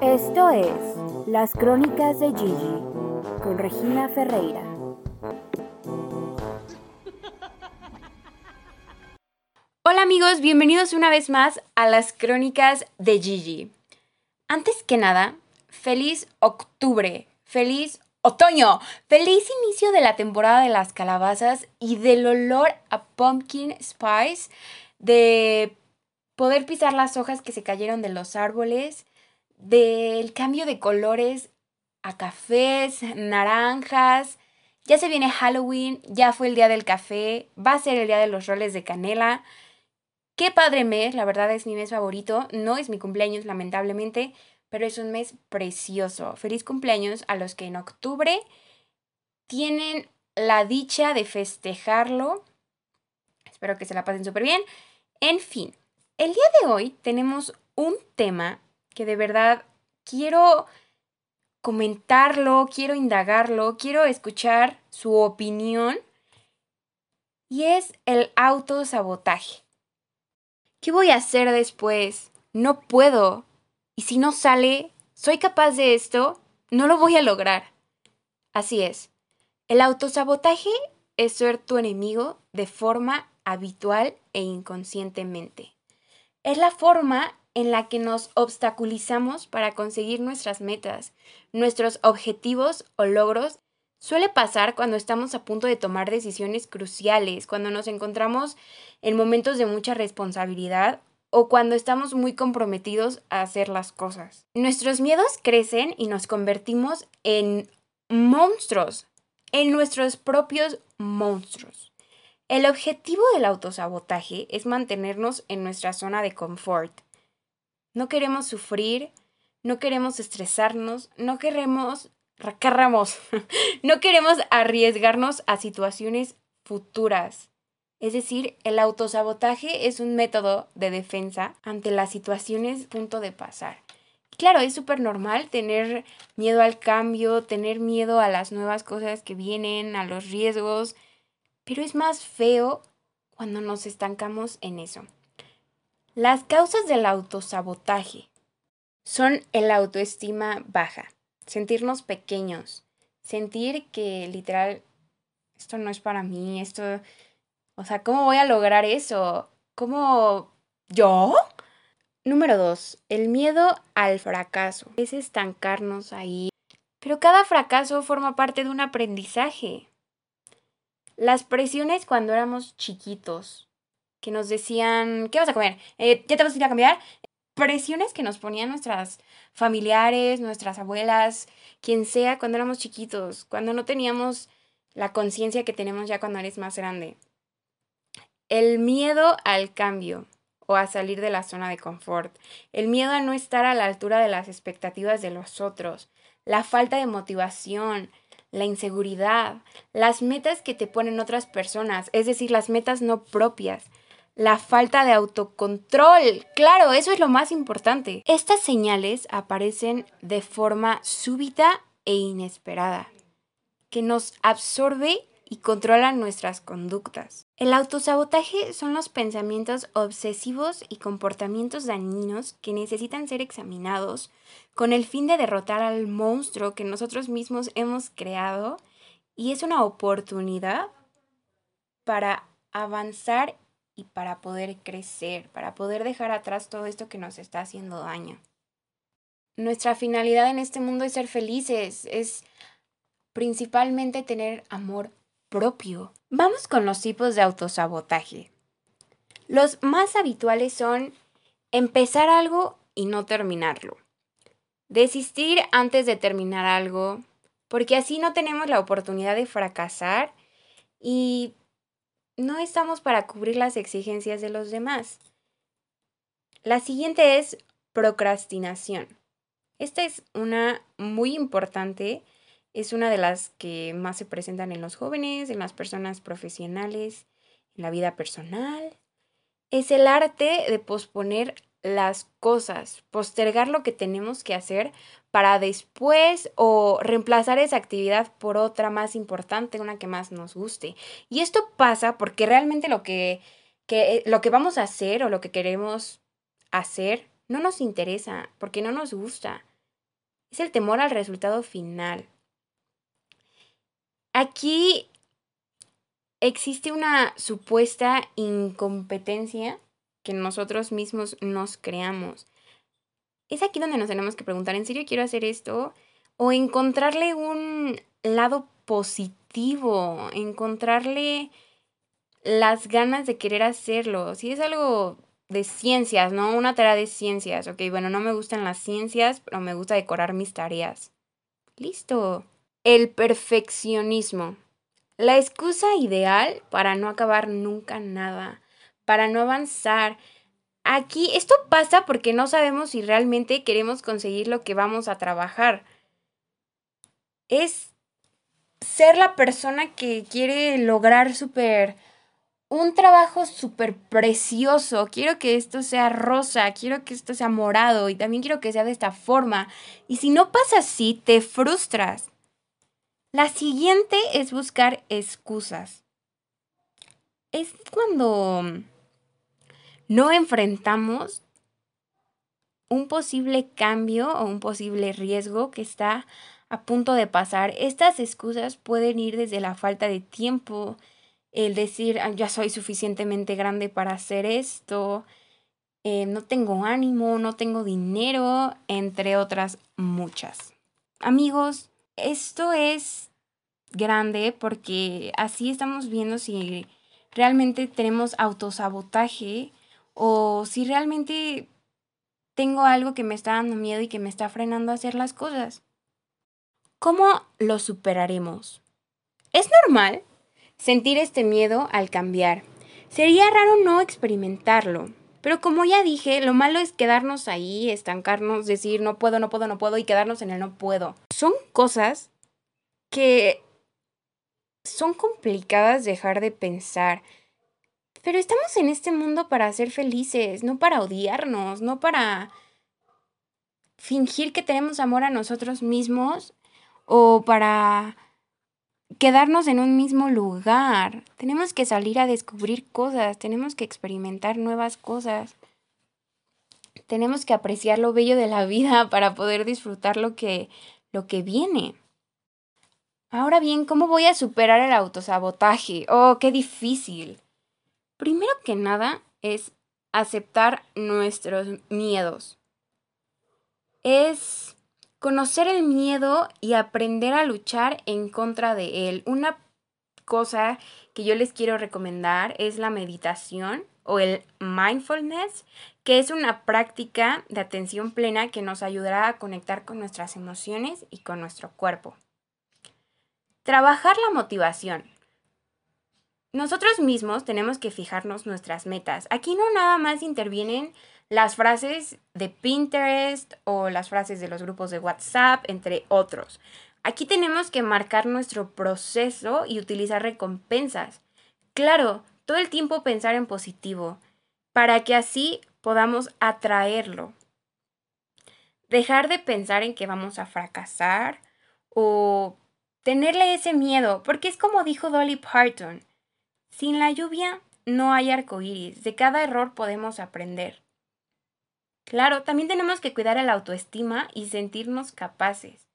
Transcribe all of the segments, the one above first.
Esto es Las Crónicas de Gigi con Regina Ferreira. Hola amigos, bienvenidos una vez más a Las Crónicas de Gigi. Antes que nada, feliz octubre, feliz otoño, feliz inicio de la temporada de las calabazas y del olor a pumpkin spice, de poder pisar las hojas que se cayeron de los árboles, del cambio de colores a cafés, naranjas. Ya se viene Halloween, ya fue el día del café, va a ser el día de los roles de canela. Qué padre mes, la verdad es mi mes favorito. No es mi cumpleaños, lamentablemente, pero es un mes precioso. Feliz cumpleaños a los que en octubre tienen la dicha de festejarlo. Espero que se la pasen súper bien. En fin, el día de hoy tenemos un tema que de verdad quiero comentarlo, quiero indagarlo, quiero escuchar su opinión y es el autosabotaje. ¿Qué voy a hacer después? No puedo. Y si no sale, soy capaz de esto, no lo voy a lograr. Así es. El autosabotaje es ser tu enemigo de forma habitual e inconscientemente. Es la forma en la que nos obstaculizamos para conseguir nuestras metas, nuestros objetivos o logros. Suele pasar cuando estamos a punto de tomar decisiones cruciales, cuando nos encontramos en momentos de mucha responsabilidad o cuando estamos muy comprometidos a hacer las cosas. Nuestros miedos crecen y nos convertimos en monstruos, en nuestros propios monstruos. El objetivo del autosabotaje es mantenernos en nuestra zona de confort. No queremos sufrir, no queremos estresarnos, no queremos, querramos, no queremos arriesgarnos a situaciones futuras. Es decir, el autosabotaje es un método de defensa ante las situaciones punto de pasar. Claro, es súper normal tener miedo al cambio, tener miedo a las nuevas cosas que vienen, a los riesgos, pero es más feo cuando nos estancamos en eso. Las causas del autosabotaje son el autoestima baja, sentirnos pequeños, sentir que literal, esto no es para mí, esto, o sea, ¿cómo voy a lograr eso? ¿Cómo yo? Número dos, el miedo al fracaso. Es estancarnos ahí. Pero cada fracaso forma parte de un aprendizaje. Las presiones cuando éramos chiquitos, que nos decían, ¿qué vas a comer? Eh, ¿Ya te vas a ir a cambiar? Presiones que nos ponían nuestras familiares, nuestras abuelas, quien sea, cuando éramos chiquitos, cuando no teníamos la conciencia que tenemos ya cuando eres más grande. El miedo al cambio o a salir de la zona de confort. El miedo a no estar a la altura de las expectativas de los otros. La falta de motivación, la inseguridad, las metas que te ponen otras personas, es decir, las metas no propias, la falta de autocontrol. Claro, eso es lo más importante. Estas señales aparecen de forma súbita e inesperada, que nos absorbe y controla nuestras conductas. El autosabotaje son los pensamientos obsesivos y comportamientos dañinos que necesitan ser examinados con el fin de derrotar al monstruo que nosotros mismos hemos creado y es una oportunidad para avanzar y para poder crecer, para poder dejar atrás todo esto que nos está haciendo daño. Nuestra finalidad en este mundo es ser felices, es principalmente tener amor propio. Vamos con los tipos de autosabotaje. Los más habituales son empezar algo y no terminarlo. Desistir antes de terminar algo, porque así no tenemos la oportunidad de fracasar y no estamos para cubrir las exigencias de los demás. La siguiente es procrastinación. Esta es una muy importante es una de las que más se presentan en los jóvenes, en las personas profesionales, en la vida personal. Es el arte de posponer las cosas, postergar lo que tenemos que hacer para después o reemplazar esa actividad por otra más importante, una que más nos guste. Y esto pasa porque realmente lo que, que, lo que vamos a hacer o lo que queremos hacer no nos interesa porque no nos gusta. Es el temor al resultado final. Aquí existe una supuesta incompetencia que nosotros mismos nos creamos. Es aquí donde nos tenemos que preguntar, ¿en serio quiero hacer esto? O encontrarle un lado positivo, encontrarle las ganas de querer hacerlo. Si es algo de ciencias, ¿no? Una tarea de ciencias. Ok, bueno, no me gustan las ciencias, pero me gusta decorar mis tareas. Listo. El perfeccionismo. La excusa ideal para no acabar nunca nada, para no avanzar. Aquí esto pasa porque no sabemos si realmente queremos conseguir lo que vamos a trabajar. Es ser la persona que quiere lograr súper un trabajo súper precioso. Quiero que esto sea rosa, quiero que esto sea morado y también quiero que sea de esta forma. Y si no pasa así, te frustras. La siguiente es buscar excusas. Es cuando no enfrentamos un posible cambio o un posible riesgo que está a punto de pasar. Estas excusas pueden ir desde la falta de tiempo, el decir, ah, ya soy suficientemente grande para hacer esto, eh, no tengo ánimo, no tengo dinero, entre otras muchas. Amigos, esto es grande porque así estamos viendo si realmente tenemos autosabotaje o si realmente tengo algo que me está dando miedo y que me está frenando a hacer las cosas. ¿Cómo lo superaremos? Es normal sentir este miedo al cambiar. Sería raro no experimentarlo. Pero como ya dije, lo malo es quedarnos ahí, estancarnos, decir no puedo, no puedo, no puedo y quedarnos en el no puedo. Son cosas que son complicadas dejar de pensar. Pero estamos en este mundo para ser felices, no para odiarnos, no para fingir que tenemos amor a nosotros mismos o para quedarnos en un mismo lugar. Tenemos que salir a descubrir cosas, tenemos que experimentar nuevas cosas. Tenemos que apreciar lo bello de la vida para poder disfrutar lo que lo que viene. Ahora bien, ¿cómo voy a superar el autosabotaje? Oh, qué difícil. Primero que nada es aceptar nuestros miedos. Es conocer el miedo y aprender a luchar en contra de él. Una cosa que yo les quiero recomendar es la meditación o el mindfulness, que es una práctica de atención plena que nos ayudará a conectar con nuestras emociones y con nuestro cuerpo. Trabajar la motivación. Nosotros mismos tenemos que fijarnos nuestras metas. Aquí no nada más intervienen las frases de Pinterest o las frases de los grupos de WhatsApp, entre otros. Aquí tenemos que marcar nuestro proceso y utilizar recompensas. Claro, todo el tiempo pensar en positivo, para que así podamos atraerlo. Dejar de pensar en que vamos a fracasar o tenerle ese miedo, porque es como dijo Dolly Parton, sin la lluvia no hay arcoíris, de cada error podemos aprender. Claro, también tenemos que cuidar el autoestima y sentirnos capaces.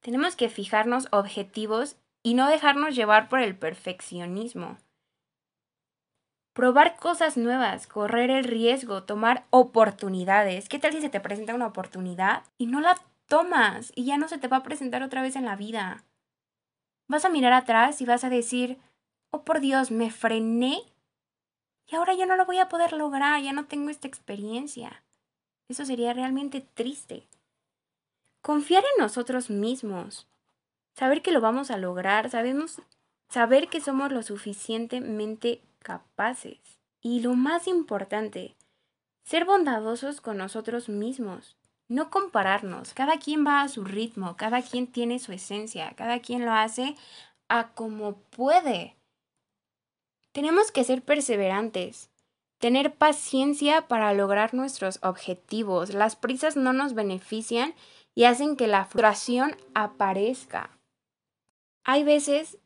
Tenemos que fijarnos objetivos y no dejarnos llevar por el perfeccionismo. Probar cosas nuevas, correr el riesgo, tomar oportunidades. ¿Qué tal si se te presenta una oportunidad y no la tomas y ya no se te va a presentar otra vez en la vida? Vas a mirar atrás y vas a decir, oh por Dios, me frené y ahora ya no lo voy a poder lograr, ya no tengo esta experiencia. Eso sería realmente triste. Confiar en nosotros mismos. Saber que lo vamos a lograr. Sabemos, saber que somos lo suficientemente capaces. Y lo más importante, ser bondadosos con nosotros mismos. No compararnos. Cada quien va a su ritmo, cada quien tiene su esencia, cada quien lo hace a como puede. Tenemos que ser perseverantes, Tener paciencia para lograr nuestros objetivos. Las prisas no nos benefician y hacen que la frustración aparezca. Hay veces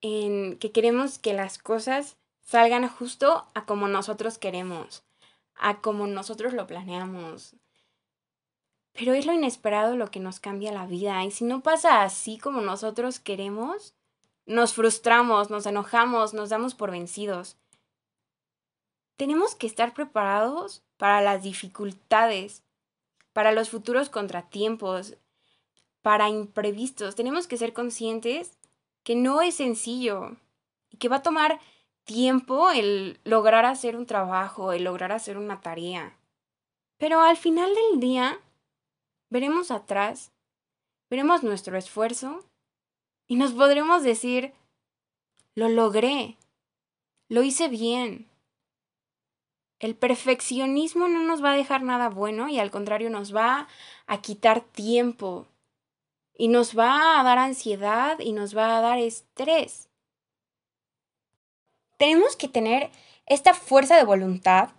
en que queremos que las cosas salgan justo a como nosotros queremos. a como nosotros lo planeamos. Pero es lo inesperado lo que nos cambia la vida. Y si no pasa así como nosotros queremos, nos frustramos, nos enojamos, nos damos por vencidos. Tenemos que estar preparados para las dificultades, para los futuros contratiempos, para imprevistos. Tenemos que ser conscientes que no es sencillo y que va a tomar tiempo el lograr hacer un trabajo, el lograr hacer una tarea. Pero al final del día, veremos atrás, veremos nuestro esfuerzo y nos podremos decir, lo logré, lo hice bien. El perfeccionismo no nos va a dejar nada bueno y al contrario nos va a quitar tiempo y nos va a dar ansiedad y nos va a dar estrés. Tenemos que tener esta fuerza de voluntad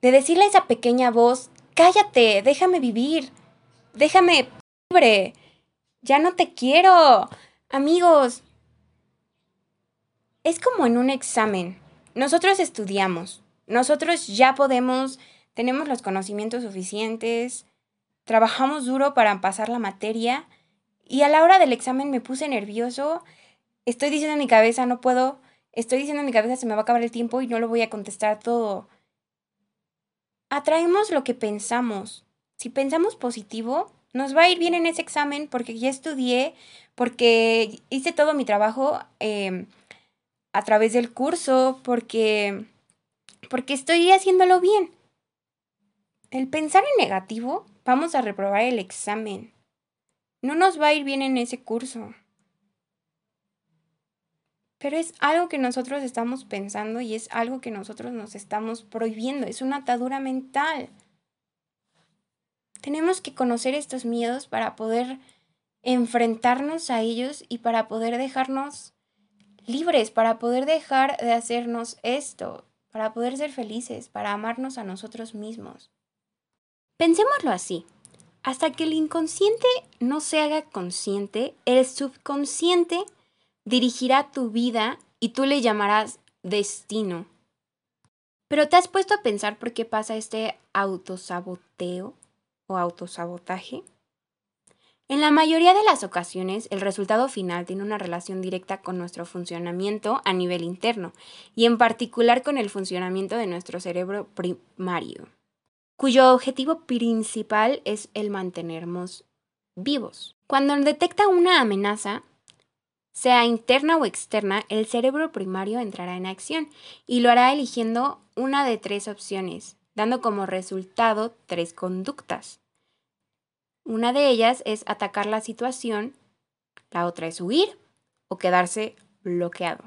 de decirle a esa pequeña voz, cállate, déjame vivir, déjame libre, ya no te quiero. Amigos, es como en un examen. Nosotros estudiamos, nosotros ya podemos, tenemos los conocimientos suficientes, trabajamos duro para pasar la materia y a la hora del examen me puse nervioso, estoy diciendo en mi cabeza, no puedo, estoy diciendo en mi cabeza, se me va a acabar el tiempo y no lo voy a contestar todo. Atraemos lo que pensamos. Si pensamos positivo, nos va a ir bien en ese examen porque ya estudié, porque hice todo mi trabajo em, a través del curso, porque, porque estoy haciéndolo bien. El pensar en negativo, vamos a reprobar el examen. No nos va a ir bien en ese curso. Pero es algo que nosotros estamos pensando y es algo que nosotros nos estamos prohibiendo. Es una atadura mental. Tenemos que conocer estos miedos para poder enfrentarnos a ellos y para poder dejarnos libres, para poder dejar de hacernos esto, para poder ser felices, para amarnos a nosotros mismos. Pensémoslo así. Hasta que el inconsciente no se haga consciente, el subconsciente dirigirá tu vida y tú le llamarás destino. Pero ¿te has puesto a pensar por qué pasa este autosaboteo o autosabotaje? En la mayoría de las ocasiones, el resultado final tiene una relación directa con nuestro funcionamiento a nivel interno y en particular con el funcionamiento de nuestro cerebro primario, cuyo objetivo principal es el mantenernos vivos. Cuando detecta una amenaza, sea interna o externa, el cerebro primario entrará en acción y lo hará eligiendo una de tres opciones, dando como resultado tres conductas. Una de ellas es atacar la situación, la otra es huir o quedarse bloqueado.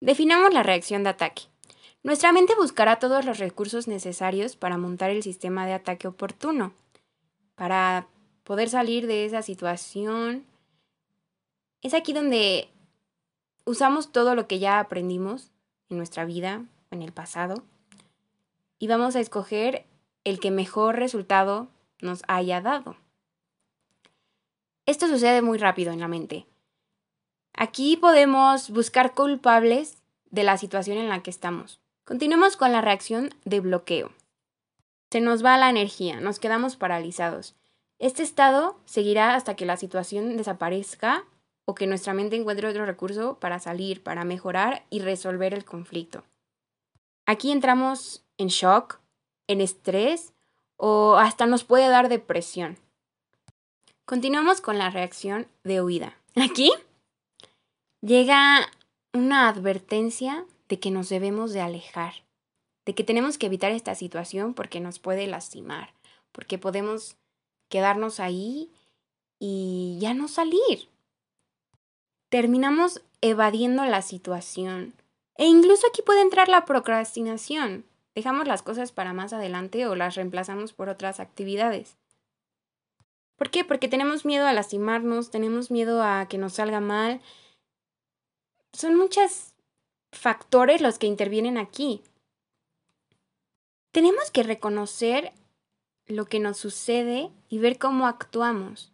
Definamos la reacción de ataque. Nuestra mente buscará todos los recursos necesarios para montar el sistema de ataque oportuno, para poder salir de esa situación es aquí donde usamos todo lo que ya aprendimos en nuestra vida, en el pasado, y vamos a escoger el que mejor resultado nos haya dado. Esto sucede muy rápido en la mente. Aquí podemos buscar culpables de la situación en la que estamos. Continuemos con la reacción de bloqueo. Se nos va la energía, nos quedamos paralizados. Este estado seguirá hasta que la situación desaparezca o que nuestra mente encuentre otro recurso para salir, para mejorar y resolver el conflicto. Aquí entramos en shock, en estrés o hasta nos puede dar depresión. Continuamos con la reacción de huida. Aquí llega una advertencia de que nos debemos de alejar, de que tenemos que evitar esta situación porque nos puede lastimar, porque podemos quedarnos ahí y ya no salir terminamos evadiendo la situación. E incluso aquí puede entrar la procrastinación. Dejamos las cosas para más adelante o las reemplazamos por otras actividades. ¿Por qué? Porque tenemos miedo a lastimarnos, tenemos miedo a que nos salga mal. Son muchos factores los que intervienen aquí. Tenemos que reconocer lo que nos sucede y ver cómo actuamos.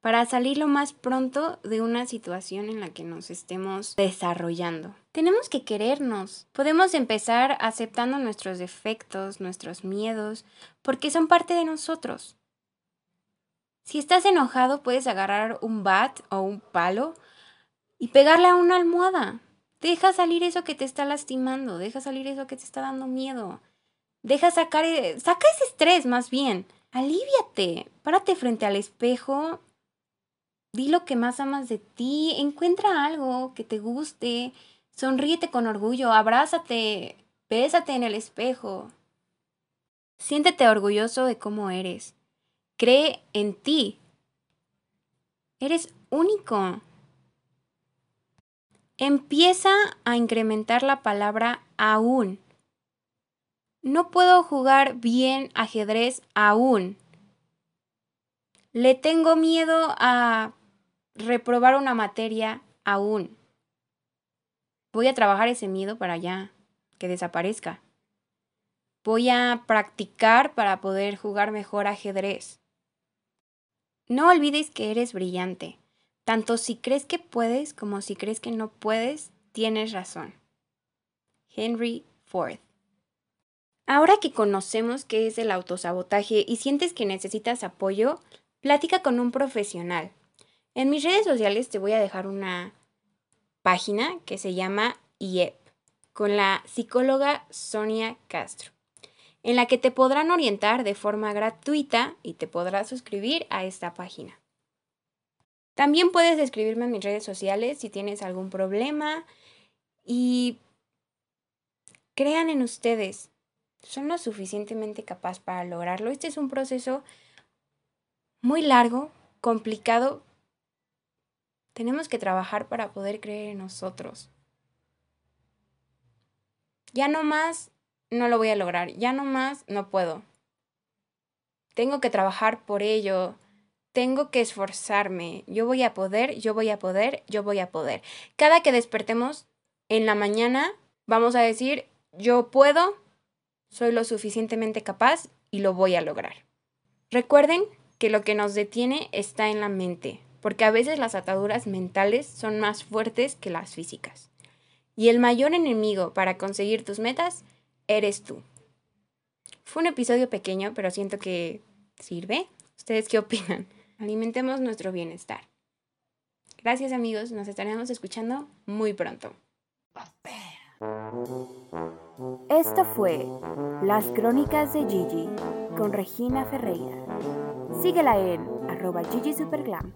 Para salir lo más pronto de una situación en la que nos estemos desarrollando. Tenemos que querernos. Podemos empezar aceptando nuestros defectos, nuestros miedos, porque son parte de nosotros. Si estás enojado, puedes agarrar un bat o un palo y pegarle a una almohada. Deja salir eso que te está lastimando, deja salir eso que te está dando miedo. Deja sacar, e, saca ese estrés más bien. Aliviate, párate frente al espejo, di lo que más amas de ti, encuentra algo que te guste, sonríete con orgullo, abrázate, bésate en el espejo. Siéntete orgulloso de cómo eres. Cree en ti. Eres único. Empieza a incrementar la palabra aún. No puedo jugar bien ajedrez aún. Le tengo miedo a reprobar una materia aún. Voy a trabajar ese miedo para ya que desaparezca. Voy a practicar para poder jugar mejor ajedrez. No olvides que eres brillante. Tanto si crees que puedes como si crees que no puedes, tienes razón. Henry Ford. Ahora que conocemos qué es el autosabotaje y sientes que necesitas apoyo, platica con un profesional. En mis redes sociales te voy a dejar una página que se llama IEP con la psicóloga Sonia Castro, en la que te podrán orientar de forma gratuita y te podrás suscribir a esta página. También puedes escribirme en mis redes sociales si tienes algún problema y crean en ustedes. Son lo suficientemente capaz para lograrlo. Este es un proceso muy largo, complicado. Tenemos que trabajar para poder creer en nosotros. Ya no más, no lo voy a lograr. Ya no más, no puedo. Tengo que trabajar por ello tengo que esforzarme, yo voy a poder, yo voy a poder, yo voy a poder. Cada que despertemos en la mañana, vamos a decir, yo puedo, soy lo suficientemente capaz y lo voy a lograr. Recuerden que lo que nos detiene está en la mente, porque a veces las ataduras mentales son más fuertes que las físicas. Y el mayor enemigo para conseguir tus metas eres tú. Fue un episodio pequeño, pero siento que sirve. ¿Ustedes qué opinan? Alimentemos nuestro bienestar. Gracias amigos, nos estaremos escuchando muy pronto. Esto fue Las Crónicas de Gigi con Regina Ferreira. Síguela en arroba Gigi Superglam.